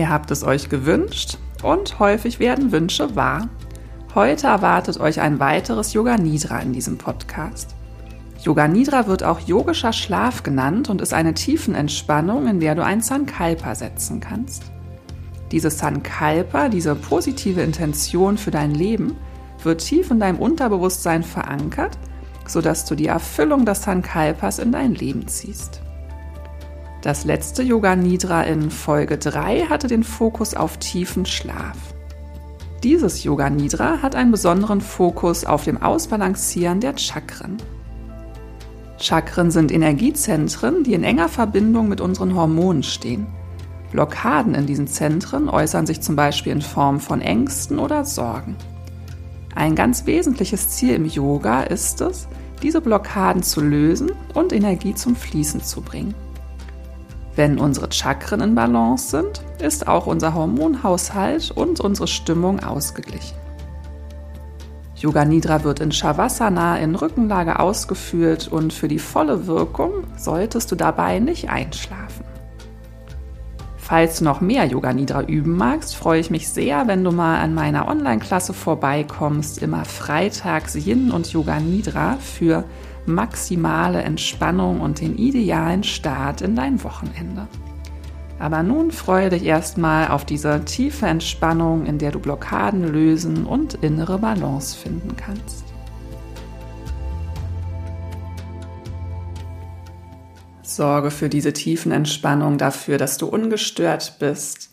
Ihr habt es euch gewünscht und häufig werden Wünsche wahr. Heute erwartet euch ein weiteres Yoga Nidra in diesem Podcast. Yoga Nidra wird auch yogischer Schlaf genannt und ist eine Tiefenentspannung, in der du ein Sankalpa setzen kannst. Dieses Sankalpa, diese positive Intention für dein Leben, wird tief in deinem Unterbewusstsein verankert, sodass du die Erfüllung des Sankalpas in dein Leben ziehst. Das letzte Yoga Nidra in Folge 3 hatte den Fokus auf tiefen Schlaf. Dieses Yoga Nidra hat einen besonderen Fokus auf dem Ausbalancieren der Chakren. Chakren sind Energiezentren, die in enger Verbindung mit unseren Hormonen stehen. Blockaden in diesen Zentren äußern sich zum Beispiel in Form von Ängsten oder Sorgen. Ein ganz wesentliches Ziel im Yoga ist es, diese Blockaden zu lösen und Energie zum Fließen zu bringen. Wenn unsere Chakren in Balance sind, ist auch unser Hormonhaushalt und unsere Stimmung ausgeglichen. Yoga Nidra wird in Shavasana in Rückenlage ausgeführt und für die volle Wirkung solltest du dabei nicht einschlafen. Falls du noch mehr Yoga Nidra üben magst, freue ich mich sehr, wenn du mal an meiner Online-Klasse vorbeikommst, immer freitags Yin und Yoga Nidra für maximale Entspannung und den idealen Start in dein Wochenende. Aber nun freue dich erstmal auf diese tiefe Entspannung, in der du Blockaden lösen und innere Balance finden kannst. Sorge für diese tiefen Entspannung dafür, dass du ungestört bist.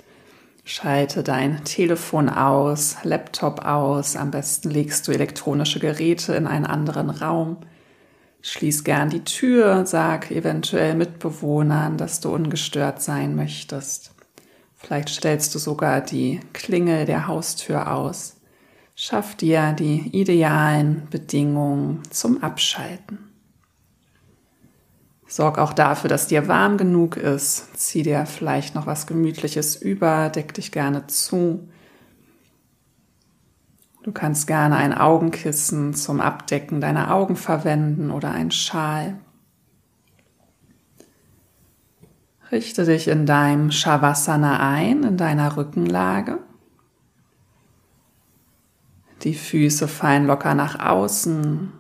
Schalte dein Telefon aus, Laptop aus. Am besten legst du elektronische Geräte in einen anderen Raum. Schließ gern die Tür, sag eventuell Mitbewohnern, dass du ungestört sein möchtest. Vielleicht stellst du sogar die Klingel der Haustür aus. Schaff dir die idealen Bedingungen zum Abschalten. Sorg auch dafür, dass dir warm genug ist. Zieh dir vielleicht noch was Gemütliches über, deck dich gerne zu. Du kannst gerne ein Augenkissen zum Abdecken deiner Augen verwenden oder ein Schal. Richte dich in deinem Shavasana ein, in deiner Rückenlage. Die Füße fallen locker nach außen.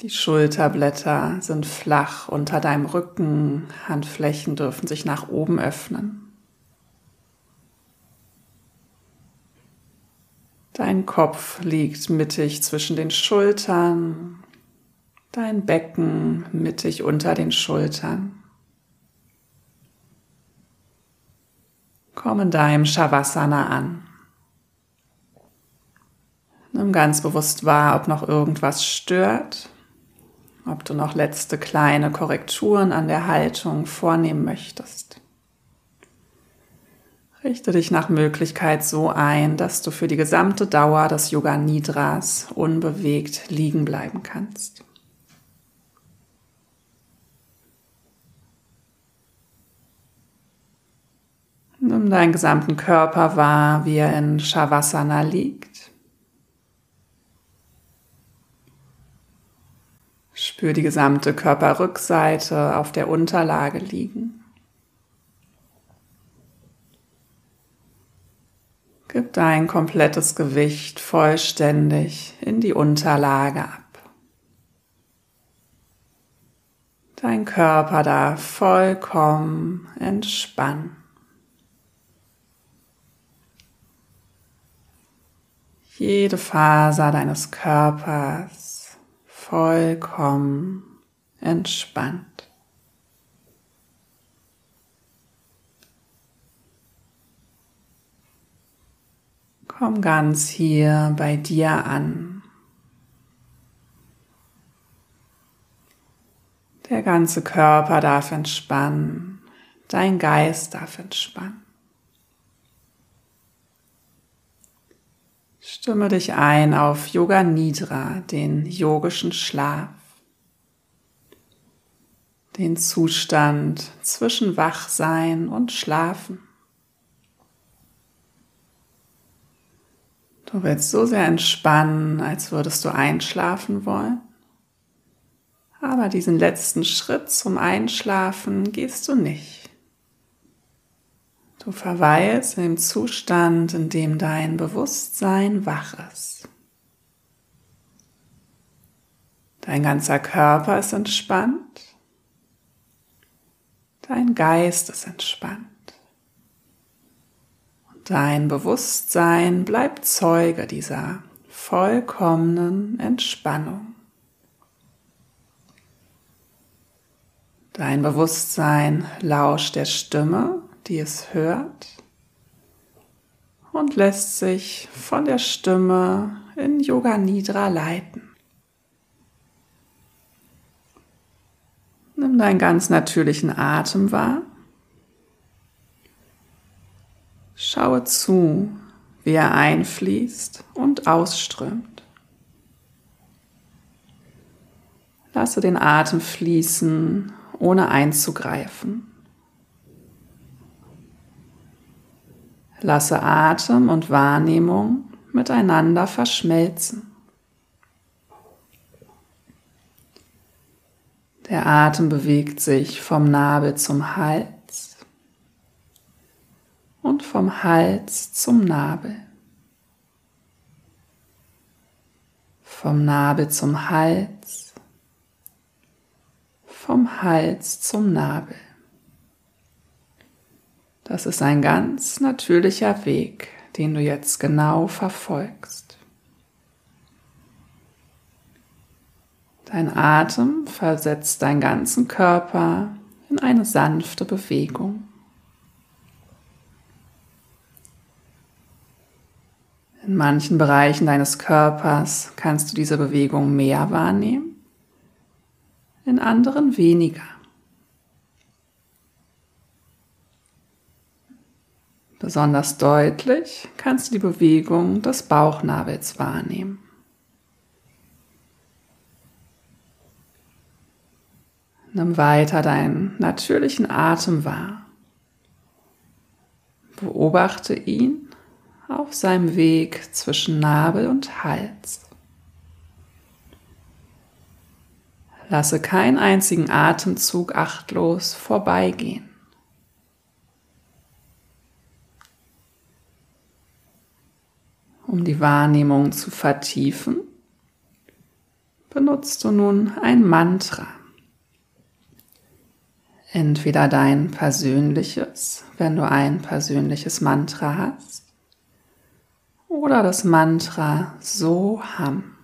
Die Schulterblätter sind flach unter deinem Rücken. Handflächen dürfen sich nach oben öffnen. Dein Kopf liegt mittig zwischen den Schultern, dein Becken mittig unter den Schultern. Komm in deinem Shavasana an. Nimm ganz bewusst wahr, ob noch irgendwas stört, ob du noch letzte kleine Korrekturen an der Haltung vornehmen möchtest. Richte dich nach Möglichkeit so ein, dass du für die gesamte Dauer des Yoga Nidras unbewegt liegen bleiben kannst. Nimm deinen gesamten Körper wahr, wie er in Shavasana liegt. Spür die gesamte Körperrückseite auf der Unterlage liegen. Gib dein komplettes Gewicht vollständig in die Unterlage ab. Dein Körper darf vollkommen entspannen. Jede Faser deines Körpers vollkommen entspannt. Komm ganz hier bei dir an. Der ganze Körper darf entspannen, dein Geist darf entspannen. Stimme dich ein auf Yoga Nidra, den yogischen Schlaf, den Zustand zwischen Wachsein und Schlafen. Du willst so sehr entspannen, als würdest du einschlafen wollen. Aber diesen letzten Schritt zum Einschlafen gehst du nicht. Du verweilst in dem Zustand, in dem dein Bewusstsein wach ist. Dein ganzer Körper ist entspannt. Dein Geist ist entspannt. Dein Bewusstsein bleibt Zeuge dieser vollkommenen Entspannung. Dein Bewusstsein lauscht der Stimme, die es hört und lässt sich von der Stimme in Yoga Nidra leiten. Nimm deinen ganz natürlichen Atem wahr. Schaue zu, wie er einfließt und ausströmt. Lasse den Atem fließen, ohne einzugreifen. Lasse Atem und Wahrnehmung miteinander verschmelzen. Der Atem bewegt sich vom Nabel zum Hals und vom Hals zum Nabel. Vom Nabel zum Hals, vom Hals zum Nabel. Das ist ein ganz natürlicher Weg, den du jetzt genau verfolgst. Dein Atem versetzt deinen ganzen Körper in eine sanfte Bewegung. In manchen Bereichen deines Körpers kannst du diese Bewegung mehr wahrnehmen, in anderen weniger. Besonders deutlich kannst du die Bewegung des Bauchnabels wahrnehmen. Nimm weiter deinen natürlichen Atem wahr. Beobachte ihn auf seinem Weg zwischen Nabel und Hals. Lasse keinen einzigen Atemzug achtlos vorbeigehen. Um die Wahrnehmung zu vertiefen, benutzt du nun ein Mantra entweder dein persönliches, wenn du ein persönliches Mantra hast, oder das Mantra Soham.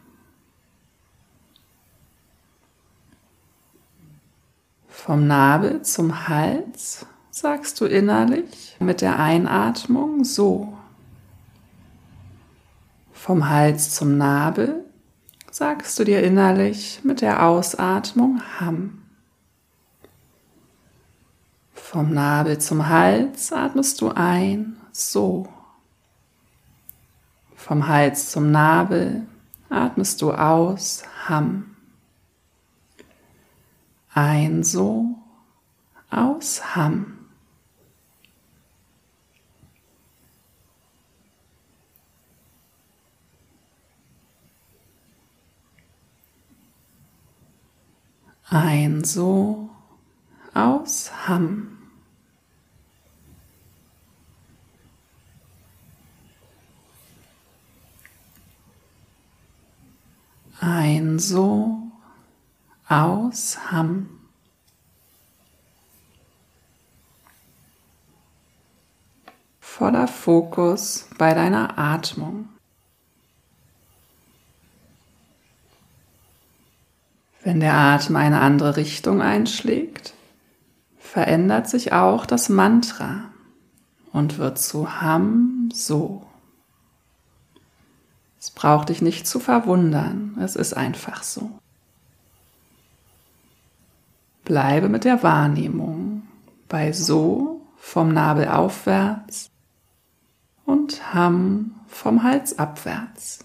Vom Nabel zum Hals sagst du innerlich mit der Einatmung so. Vom Hals zum Nabel sagst du dir innerlich mit der Ausatmung Ham. Vom Nabel zum Hals atmest du ein, so. Vom Hals zum Nabel atmest du aus, Ham. Ein so, aus, Ham. Ein so, aus, Ham. Ein So aus Ham. Voller Fokus bei deiner Atmung. Wenn der Atem eine andere Richtung einschlägt, verändert sich auch das Mantra und wird zu Ham So. Es braucht dich nicht zu verwundern, es ist einfach so. Bleibe mit der Wahrnehmung bei so vom Nabel aufwärts und Ham vom Hals abwärts.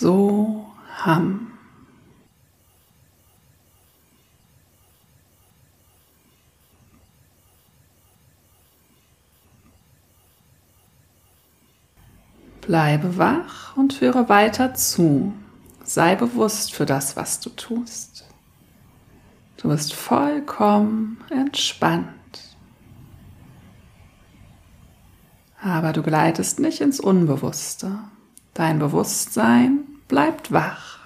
so Ham. Bleibe wach und führe weiter zu. Sei bewusst für das, was du tust. Du bist vollkommen entspannt. Aber du gleitest nicht ins Unbewusste. Dein Bewusstsein bleibt wach.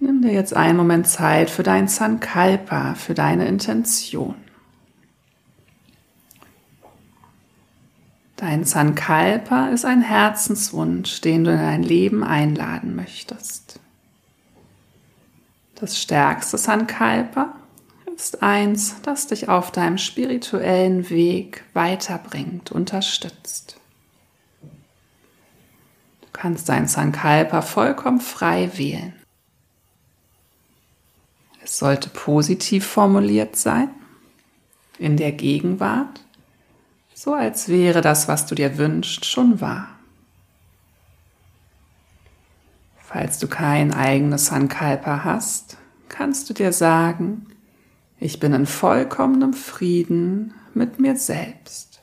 Nimm dir jetzt einen Moment Zeit für dein Sankalpa, für deine Intention. Dein Sankalpa ist ein Herzenswunsch, den du in dein Leben einladen möchtest. Das stärkste Sankalpa ist eins, das dich auf deinem spirituellen Weg weiterbringt, unterstützt. Du kannst dein Sankalpa vollkommen frei wählen. Es sollte positiv formuliert sein, in der Gegenwart so als wäre das, was du dir wünschst, schon wahr. Falls du kein eigenes Sankalpa hast, kannst du dir sagen, ich bin in vollkommenem Frieden mit mir selbst.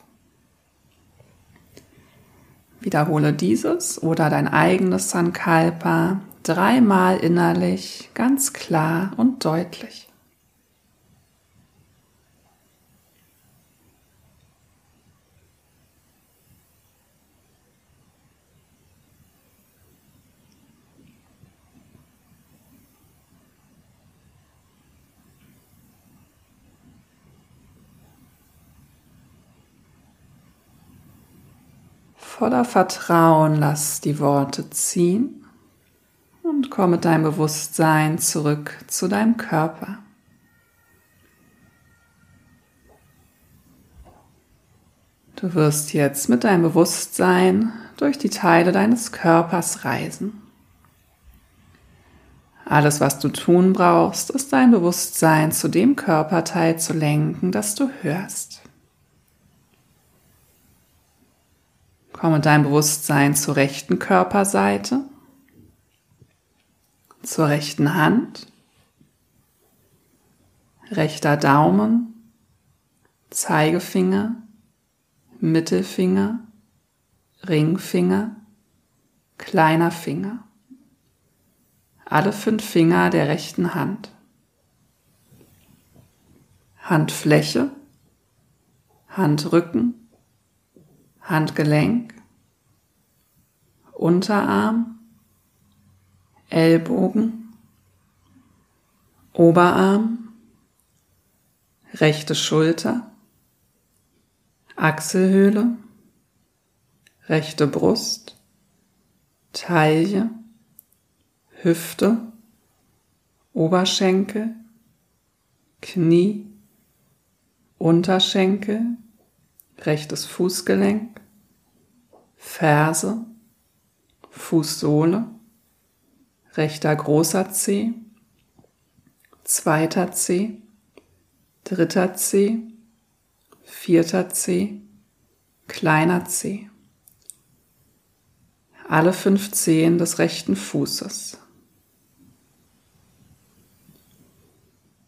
Wiederhole dieses oder dein eigenes Sankalpa dreimal innerlich ganz klar und deutlich. Voller Vertrauen lass die Worte ziehen und komm mit deinem Bewusstsein zurück zu deinem Körper. Du wirst jetzt mit deinem Bewusstsein durch die Teile deines Körpers reisen. Alles, was du tun brauchst, ist dein Bewusstsein zu dem Körperteil zu lenken, das du hörst. Komm mit deinem Bewusstsein zur rechten Körperseite, zur rechten Hand, rechter Daumen, Zeigefinger, Mittelfinger, Ringfinger, kleiner Finger. Alle fünf Finger der rechten Hand. Handfläche, Handrücken, Handgelenk, Unterarm, Ellbogen, Oberarm, rechte Schulter, Achselhöhle, rechte Brust, Taille, Hüfte, Oberschenkel, Knie, Unterschenkel, rechtes Fußgelenk, Ferse, Fußsohle, rechter großer Zeh, zweiter Zeh, dritter Zeh, vierter Zeh, kleiner Zeh. Alle fünf Zehen des rechten Fußes.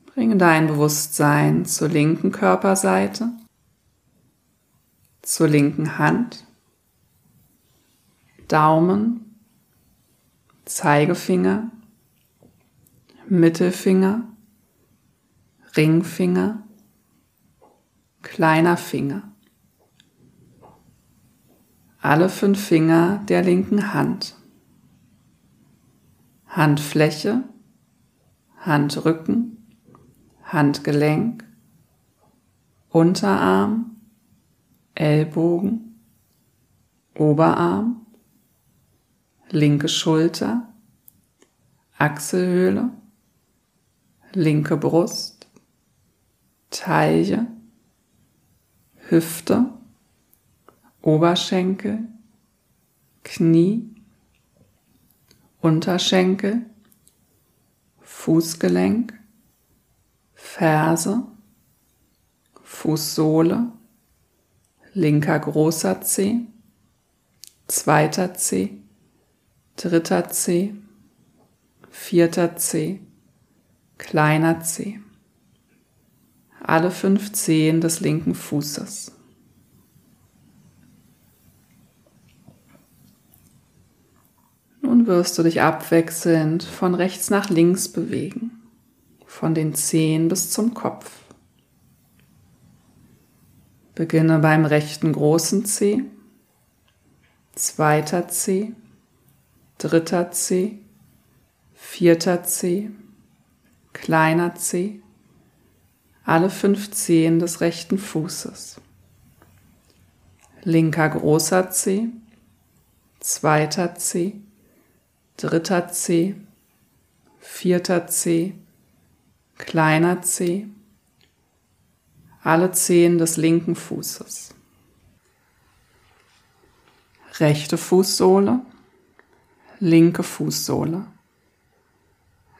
Bringe dein Bewusstsein zur linken Körperseite zur linken Hand, Daumen, Zeigefinger, Mittelfinger, Ringfinger, kleiner Finger. Alle fünf Finger der linken Hand. Handfläche, Handrücken, Handgelenk, Unterarm, Ellbogen, Oberarm, linke Schulter, Achselhöhle, linke Brust, Taille, Hüfte, Oberschenkel, Knie, Unterschenkel, Fußgelenk, Ferse, Fußsohle, linker großer Zeh, zweiter Zeh, dritter Zeh, vierter Zeh, kleiner Zeh. alle fünf Zehen des linken Fußes. Nun wirst du dich abwechselnd von rechts nach links bewegen, von den Zehen bis zum Kopf. Beginne beim rechten großen Zeh, zweiter Zeh, dritter Zeh, vierter Zeh, kleiner Zeh, alle fünf Zehen des rechten Fußes. Linker großer Zeh, zweiter Zeh, dritter Zeh, vierter Zeh, kleiner Zeh, alle Zehen des linken Fußes. Rechte Fußsohle, linke Fußsohle,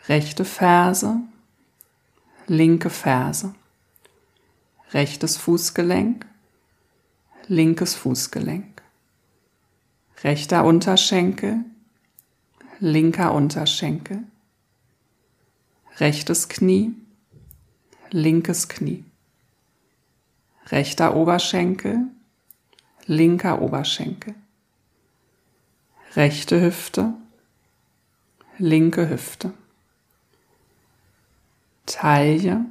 rechte Ferse, linke Ferse, rechtes Fußgelenk, linkes Fußgelenk, rechter Unterschenkel, linker Unterschenkel, rechtes Knie, linkes Knie, rechter Oberschenkel, linker Oberschenkel, rechte Hüfte, linke Hüfte. Taille,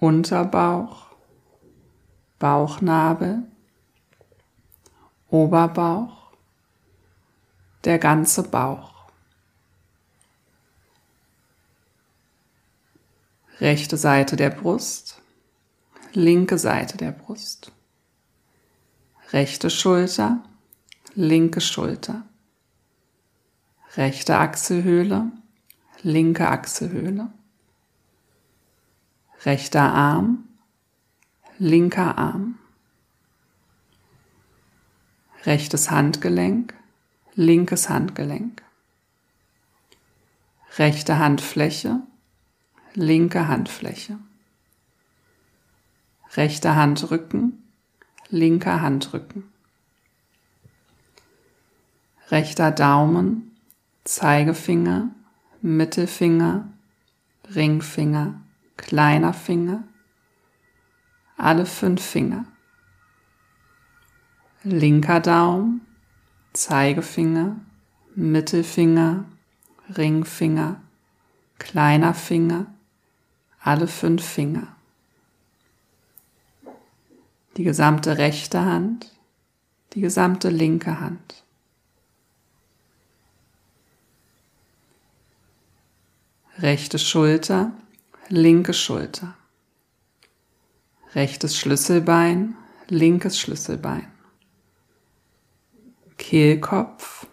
Unterbauch, Bauchnabel, Oberbauch, der ganze Bauch. Rechte Seite der Brust, linke Seite der Brust. Rechte Schulter, linke Schulter. Rechte Achselhöhle, linke Achselhöhle, rechter Arm, linker Arm, rechtes Handgelenk, linkes Handgelenk, rechte Handfläche, linke Handfläche, rechter Handrücken, linker Handrücken, rechter Daumen, Zeigefinger, Mittelfinger, Ringfinger, kleiner Finger, alle fünf Finger. Linker Daumen, Zeigefinger, Mittelfinger, Ringfinger, kleiner Finger, alle fünf Finger. Die gesamte rechte Hand, die gesamte linke Hand. rechte Schulter, linke Schulter, rechtes Schlüsselbein, linkes Schlüsselbein, Kehlkopf,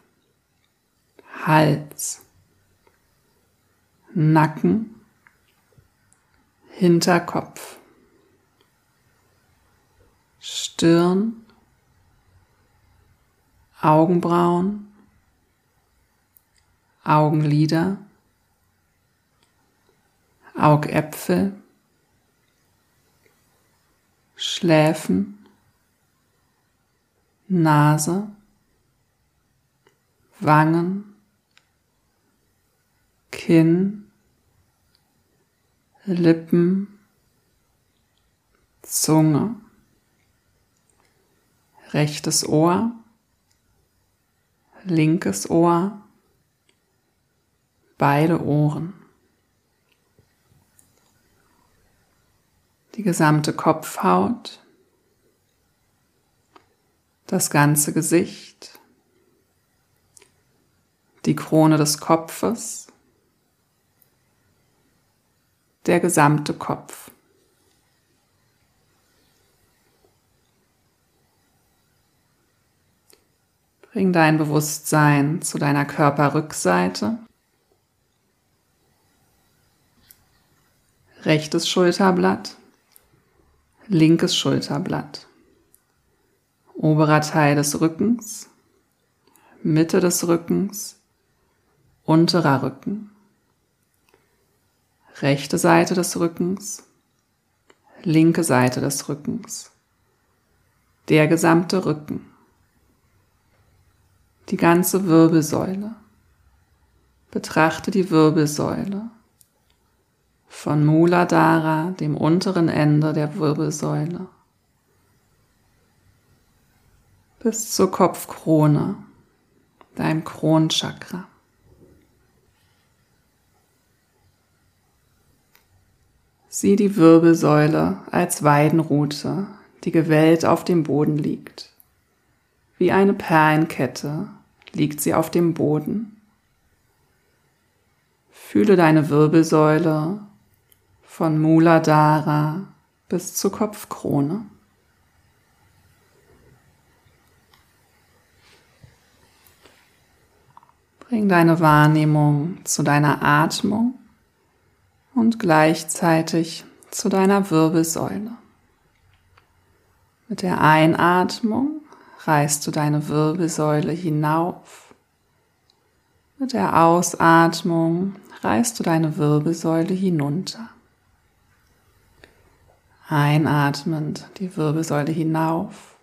Hals, Nacken, Hinterkopf, Stirn, Augenbrauen, Augenlider, Augäpfel, Schläfen, Nase, Wangen, Kinn, Lippen, Zunge, rechtes Ohr, linkes Ohr, beide Ohren. die gesamte Kopfhaut, das ganze Gesicht, die Krone des Kopfes, der gesamte Kopf. Bring dein Bewusstsein zu deiner Körperrückseite. Rechtes Schulterblatt linkes Schulterblatt, oberer Teil des Rückens, Mitte des Rückens, unterer Rücken, rechte Seite des Rückens, linke Seite des Rückens, der gesamte Rücken, die ganze Wirbelsäule. Betrachte die Wirbelsäule von Muladhara, dem unteren Ende der Wirbelsäule, bis zur Kopfkrone, deinem Kronchakra. Sieh die Wirbelsäule als Weidenrute, die gewellt auf dem Boden liegt. Wie eine Perlenkette liegt sie auf dem Boden. Fühle deine Wirbelsäule von Muladhara bis zur Kopfkrone. Bring deine Wahrnehmung zu deiner Atmung und gleichzeitig zu deiner Wirbelsäule. Mit der Einatmung reißt du deine Wirbelsäule hinauf. Mit der Ausatmung reißt du deine Wirbelsäule hinunter. Einatmend die Wirbelsäule hinauf.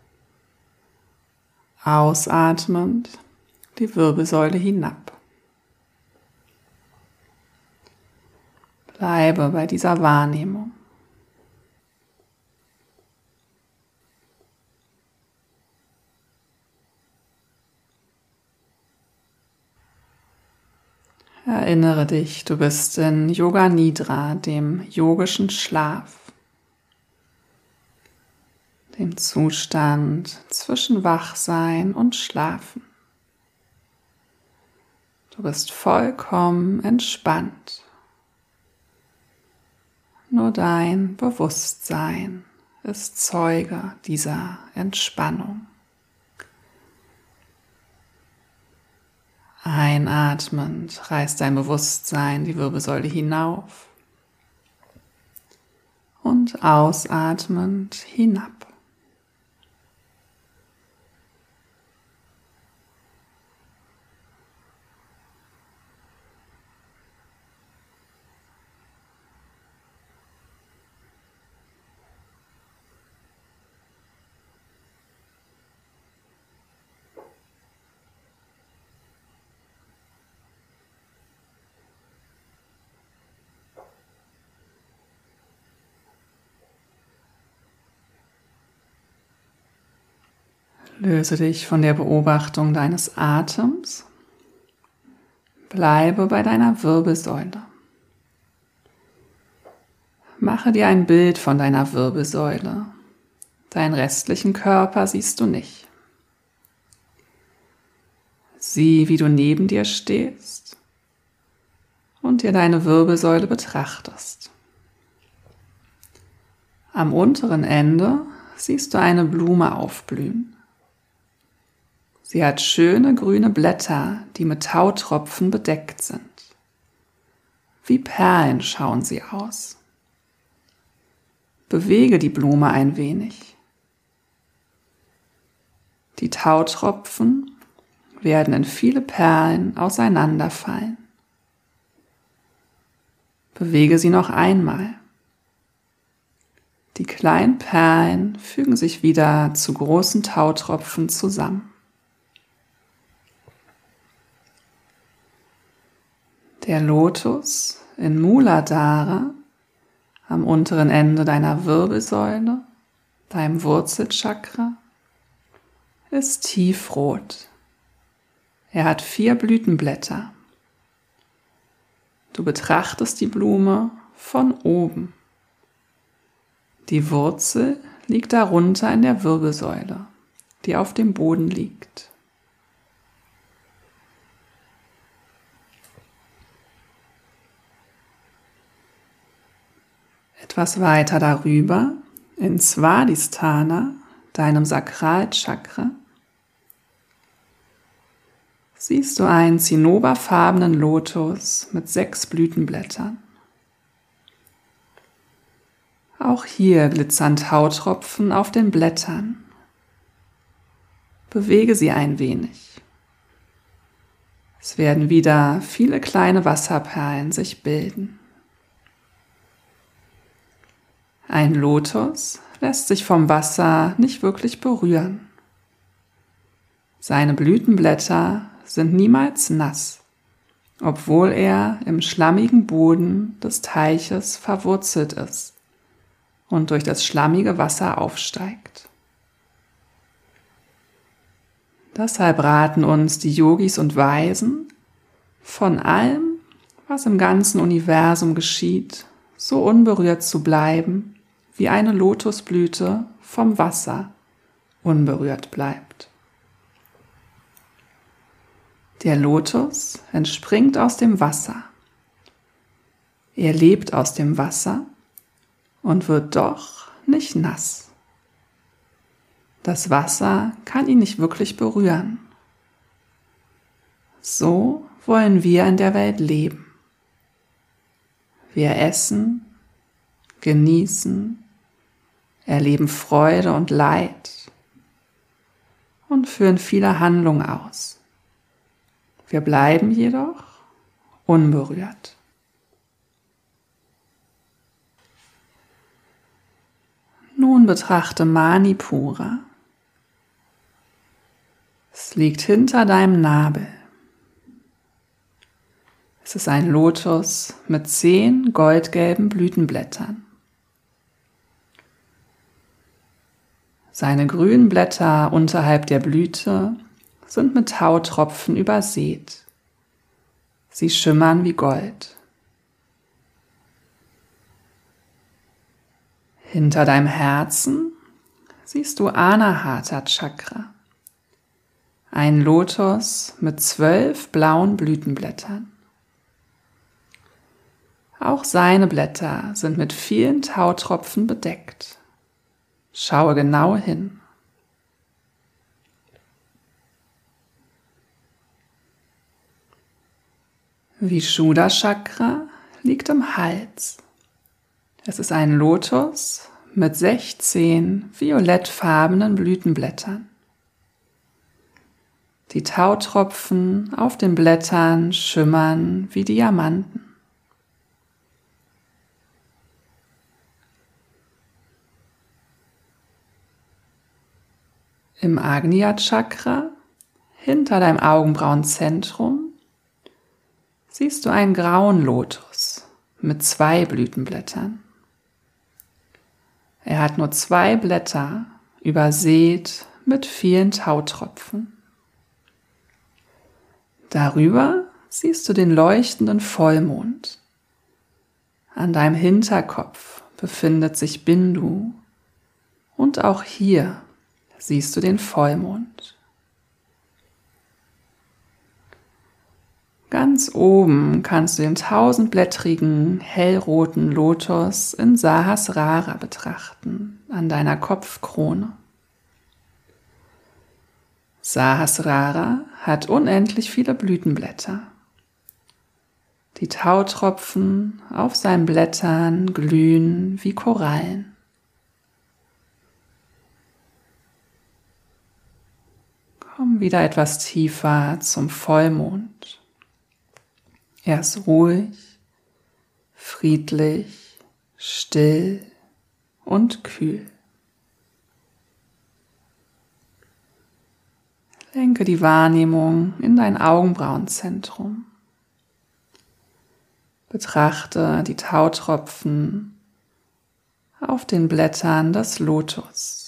Ausatmend die Wirbelsäule hinab. Bleibe bei dieser Wahrnehmung. Erinnere dich, du bist in Yoga Nidra, dem yogischen Schlaf, dem Zustand zwischen Wachsein und Schlafen. Du bist vollkommen entspannt. Nur dein Bewusstsein ist Zeuge dieser Entspannung. Einatmend reißt dein Bewusstsein die Wirbelsäule hinauf und ausatmend hinab. Löse dich von der Beobachtung deines Atems. Bleibe bei deiner Wirbelsäule. Mache dir ein Bild von deiner Wirbelsäule. Deinen restlichen Körper siehst du nicht. Sieh, wie du neben dir stehst und dir deine Wirbelsäule betrachtest. Am unteren Ende siehst du eine Blume aufblühen. Sie hat schöne grüne Blätter, die mit Tautropfen bedeckt sind. Wie Perlen schauen sie aus. Bewege die Blume ein wenig. Die Tautropfen werden in viele Perlen auseinanderfallen. Bewege sie noch einmal. Die kleinen Perlen fügen sich wieder zu großen Tautropfen zusammen. Der Lotus in Muladhara am unteren Ende deiner Wirbelsäule, deinem Wurzelchakra, ist tiefrot. Er hat vier Blütenblätter. Du betrachtest die Blume von oben. Die Wurzel liegt darunter in der Wirbelsäule, die auf dem Boden liegt. Etwas weiter darüber, in Svadhisthana, deinem Sakralchakra, siehst du einen zinnoberfarbenen Lotus mit sechs Blütenblättern. Auch hier glitzern Tautropfen auf den Blättern. Bewege sie ein wenig. Es werden wieder viele kleine Wasserperlen sich bilden. Ein Lotus lässt sich vom Wasser nicht wirklich berühren. Seine Blütenblätter sind niemals nass obwohl er im schlammigen Boden des Teiches verwurzelt ist und durch das schlammige Wasser aufsteigt. Deshalb raten uns die Yogis und Weisen, von allem, was im ganzen Universum geschieht, so unberührt zu bleiben, wie eine Lotusblüte vom Wasser unberührt bleibt. Der Lotus entspringt aus dem Wasser. Er lebt aus dem Wasser und wird doch nicht nass. Das Wasser kann ihn nicht wirklich berühren. So wollen wir in der Welt leben. Wir essen, genießen, erleben Freude und Leid und führen viele Handlungen aus. Wir bleiben jedoch unberührt. Nun betrachte Manipura. Es liegt hinter deinem Nabel. Es ist ein Lotus mit zehn goldgelben Blütenblättern. Seine grünen Blätter unterhalb der Blüte sind mit Tautropfen übersät. Sie schimmern wie Gold. Hinter deinem Herzen siehst du Anahata Chakra, ein Lotus mit zwölf blauen Blütenblättern. Auch seine Blätter sind mit vielen Tautropfen bedeckt. Schaue genau hin. Vishuddha Chakra liegt im Hals. Es ist ein Lotus mit 16 violettfarbenen Blütenblättern. Die Tautropfen auf den Blättern schimmern wie Diamanten. Im Agnya Chakra, hinter deinem Augenbrauenzentrum, siehst du einen grauen Lotus mit zwei Blütenblättern. Er hat nur zwei Blätter, übersät mit vielen Tautropfen. Darüber siehst du den leuchtenden Vollmond. An deinem Hinterkopf befindet sich Bindu und auch hier siehst du den Vollmond. Ganz oben kannst du den tausendblättrigen, hellroten Lotus in Sahasrara betrachten, an deiner Kopfkrone. Sahasrara hat unendlich viele Blütenblätter. Die Tautropfen auf seinen Blättern glühen wie Korallen. Komm wieder etwas tiefer zum Vollmond. Er ist ruhig, friedlich, still und kühl. Lenke die Wahrnehmung in dein Augenbrauenzentrum. Betrachte die Tautropfen auf den Blättern des Lotus.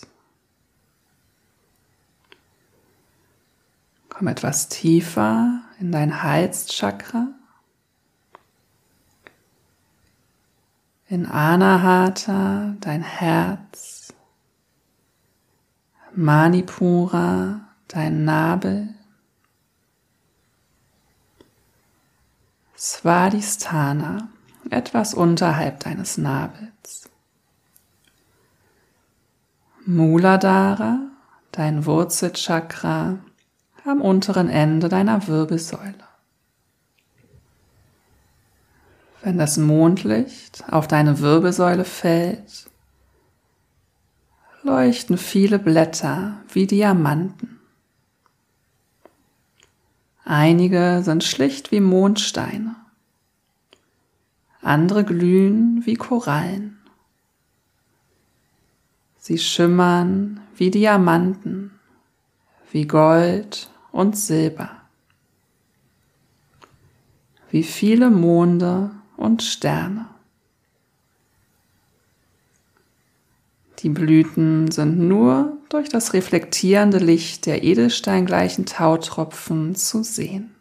Komm etwas tiefer in dein Halschakra. in Anahata dein Herz, Manipura dein Nabel, Svadhisthana etwas unterhalb deines Nabels, Muladhara dein Wurzelchakra am unteren Ende deiner Wirbelsäule. Wenn das Mondlicht auf deine Wirbelsäule fällt, leuchten viele Blätter wie Diamanten. Einige sind schlicht wie Mondsteine, andere glühen wie Korallen. Sie schimmern wie Diamanten, wie Gold und Silber wie viele Monde und Sterne. Die Blüten sind nur durch das reflektierende Licht der edelsteingleichen Tautropfen zu sehen.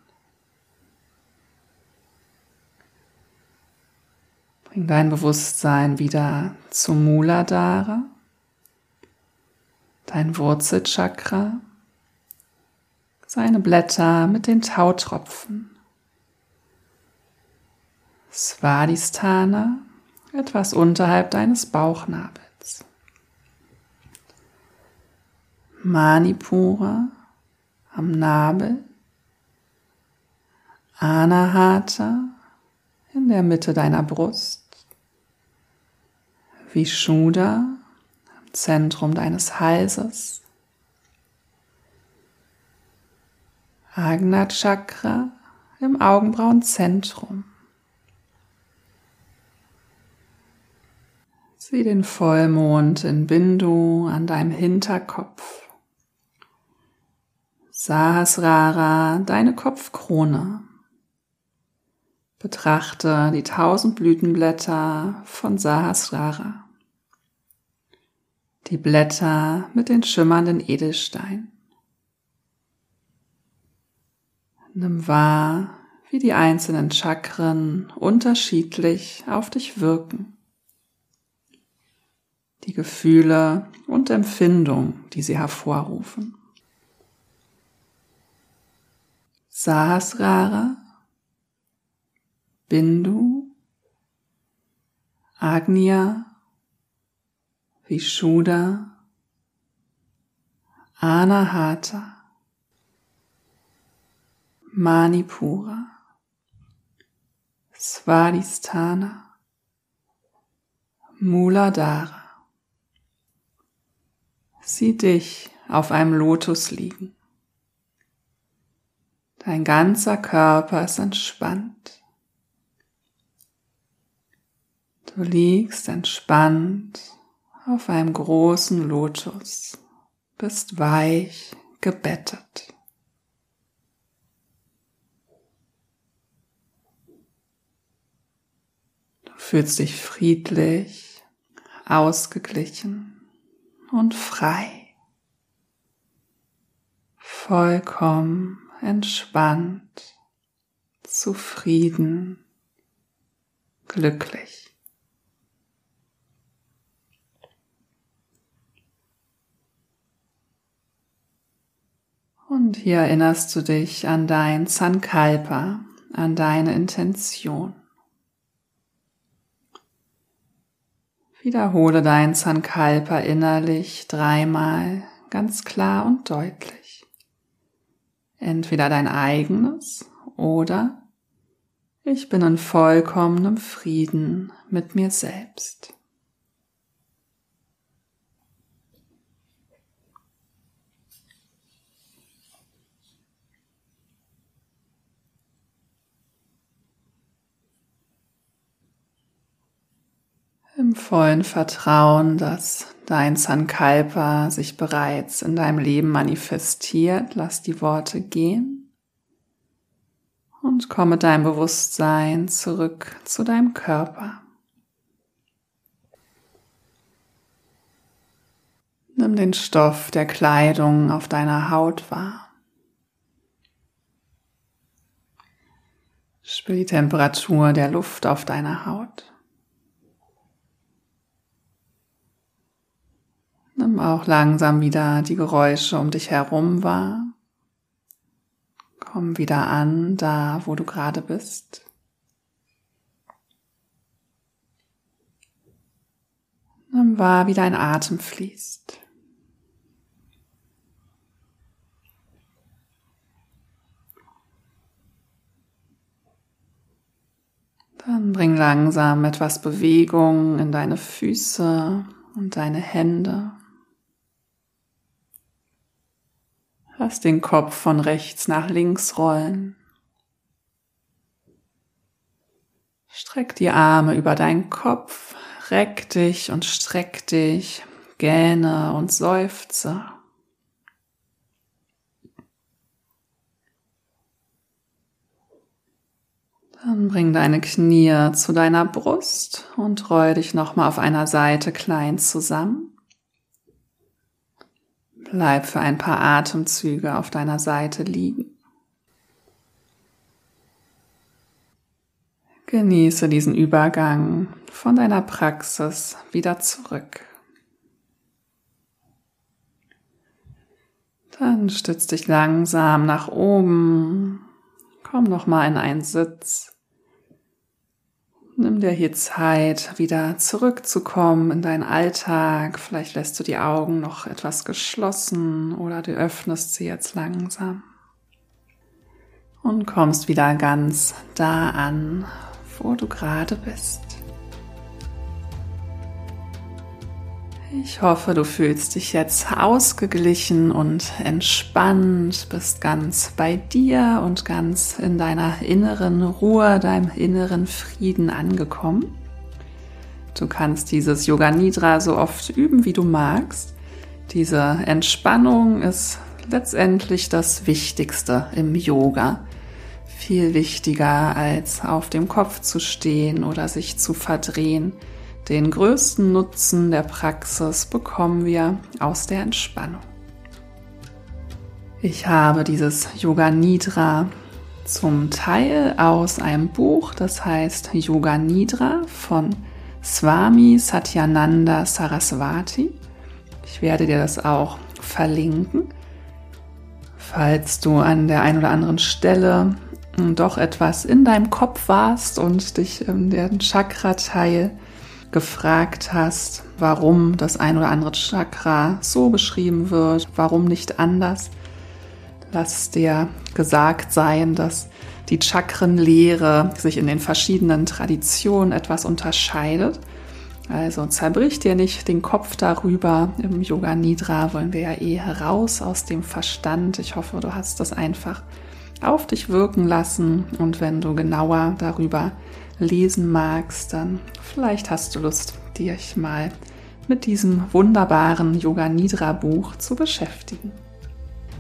Bring dein Bewusstsein wieder zum Muladhara, dein Wurzelchakra, seine Blätter mit den Tautropfen. Svadhisthana, etwas unterhalb deines Bauchnabels. Manipura am Nabel. Anahata in der Mitte deiner Brust. Vishuddha im Zentrum deines Halses. Agna Chakra im Augenbrauenzentrum. Sieh den Vollmond in Bindu an deinem Hinterkopf. Sahasrara, deine Kopfkrone. Betrachte die tausend Blütenblätter von Sahasrara. Die Blätter mit den schimmernden Edelsteinen. Nimm wahr, wie die einzelnen Chakren unterschiedlich auf dich wirken. Die Gefühle und Empfindungen, die sie hervorrufen. Sahasrara Bindu, Agnya, Vishuddha, Anahata, Manipura, Svadhisthana, Muladhara. Sieh dich auf einem Lotus liegen. Dein ganzer Körper ist entspannt. Du liegst entspannt auf einem großen Lotus, bist weich gebettet. Du fühlst dich friedlich, ausgeglichen und frei, vollkommen entspannt, zufrieden, glücklich. Und hier erinnerst du dich an dein Sankalpa, an deine Intention. Wiederhole dein Sankalpa innerlich dreimal ganz klar und deutlich. Entweder dein eigenes oder ich bin in vollkommenem Frieden mit mir selbst. Im vollen Vertrauen, dass dein Sankalpa sich bereits in deinem Leben manifestiert, lass die Worte gehen und komm mit deinem Bewusstsein zurück zu deinem Körper. Nimm den Stoff der Kleidung auf deiner Haut wahr. Spür die Temperatur der Luft auf deiner Haut. Nimm auch langsam wieder die Geräusche um dich herum wahr. Komm wieder an, da wo du gerade bist. Nimm wahr, wie dein Atem fließt. Dann bring langsam etwas Bewegung in deine Füße und deine Hände. Lass den Kopf von rechts nach links rollen. Streck die Arme über deinen Kopf, reck dich und streck dich, gähne und seufze. Dann bring deine Knie zu deiner Brust und roll dich nochmal auf einer Seite klein zusammen. Bleib für ein paar Atemzüge auf deiner Seite liegen. Genieße diesen Übergang von deiner Praxis wieder zurück. Dann stütz dich langsam nach oben. Komm noch mal in einen Sitz. Nimm dir hier Zeit, wieder zurückzukommen in deinen Alltag. Vielleicht lässt du die Augen noch etwas geschlossen oder du öffnest sie jetzt langsam. Und kommst wieder ganz da an, wo du gerade bist. Ich hoffe, du fühlst dich jetzt ausgeglichen und entspannt, bist ganz bei dir und ganz in deiner inneren Ruhe, deinem inneren Frieden angekommen. Du kannst dieses Yoga Nidra so oft üben, wie du magst. Diese Entspannung ist letztendlich das Wichtigste im Yoga viel wichtiger als auf dem Kopf zu stehen oder sich zu verdrehen. Den größten Nutzen der Praxis bekommen wir aus der Entspannung. Ich habe dieses Yoga Nidra zum Teil aus einem Buch, das heißt Yoga Nidra von Swami Satyananda Saraswati. Ich werde dir das auch verlinken. Falls du an der einen oder anderen Stelle doch etwas in deinem Kopf warst und dich in den Chakra-Teil gefragt hast, warum das ein oder andere Chakra so beschrieben wird, warum nicht anders. Lass dir gesagt sein, dass die Chakrenlehre sich in den verschiedenen Traditionen etwas unterscheidet. Also zerbrich dir nicht den Kopf darüber. Im Yoga Nidra wollen wir ja eh heraus aus dem Verstand. Ich hoffe, du hast das einfach auf dich wirken lassen und wenn du genauer darüber lesen magst, dann vielleicht hast du Lust, dich mal mit diesem wunderbaren Yoga Nidra Buch zu beschäftigen.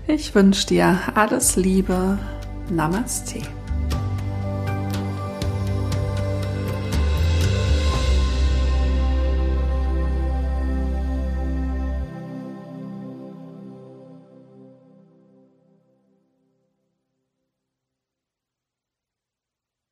Ich wünsche dir alles Liebe. Namaste.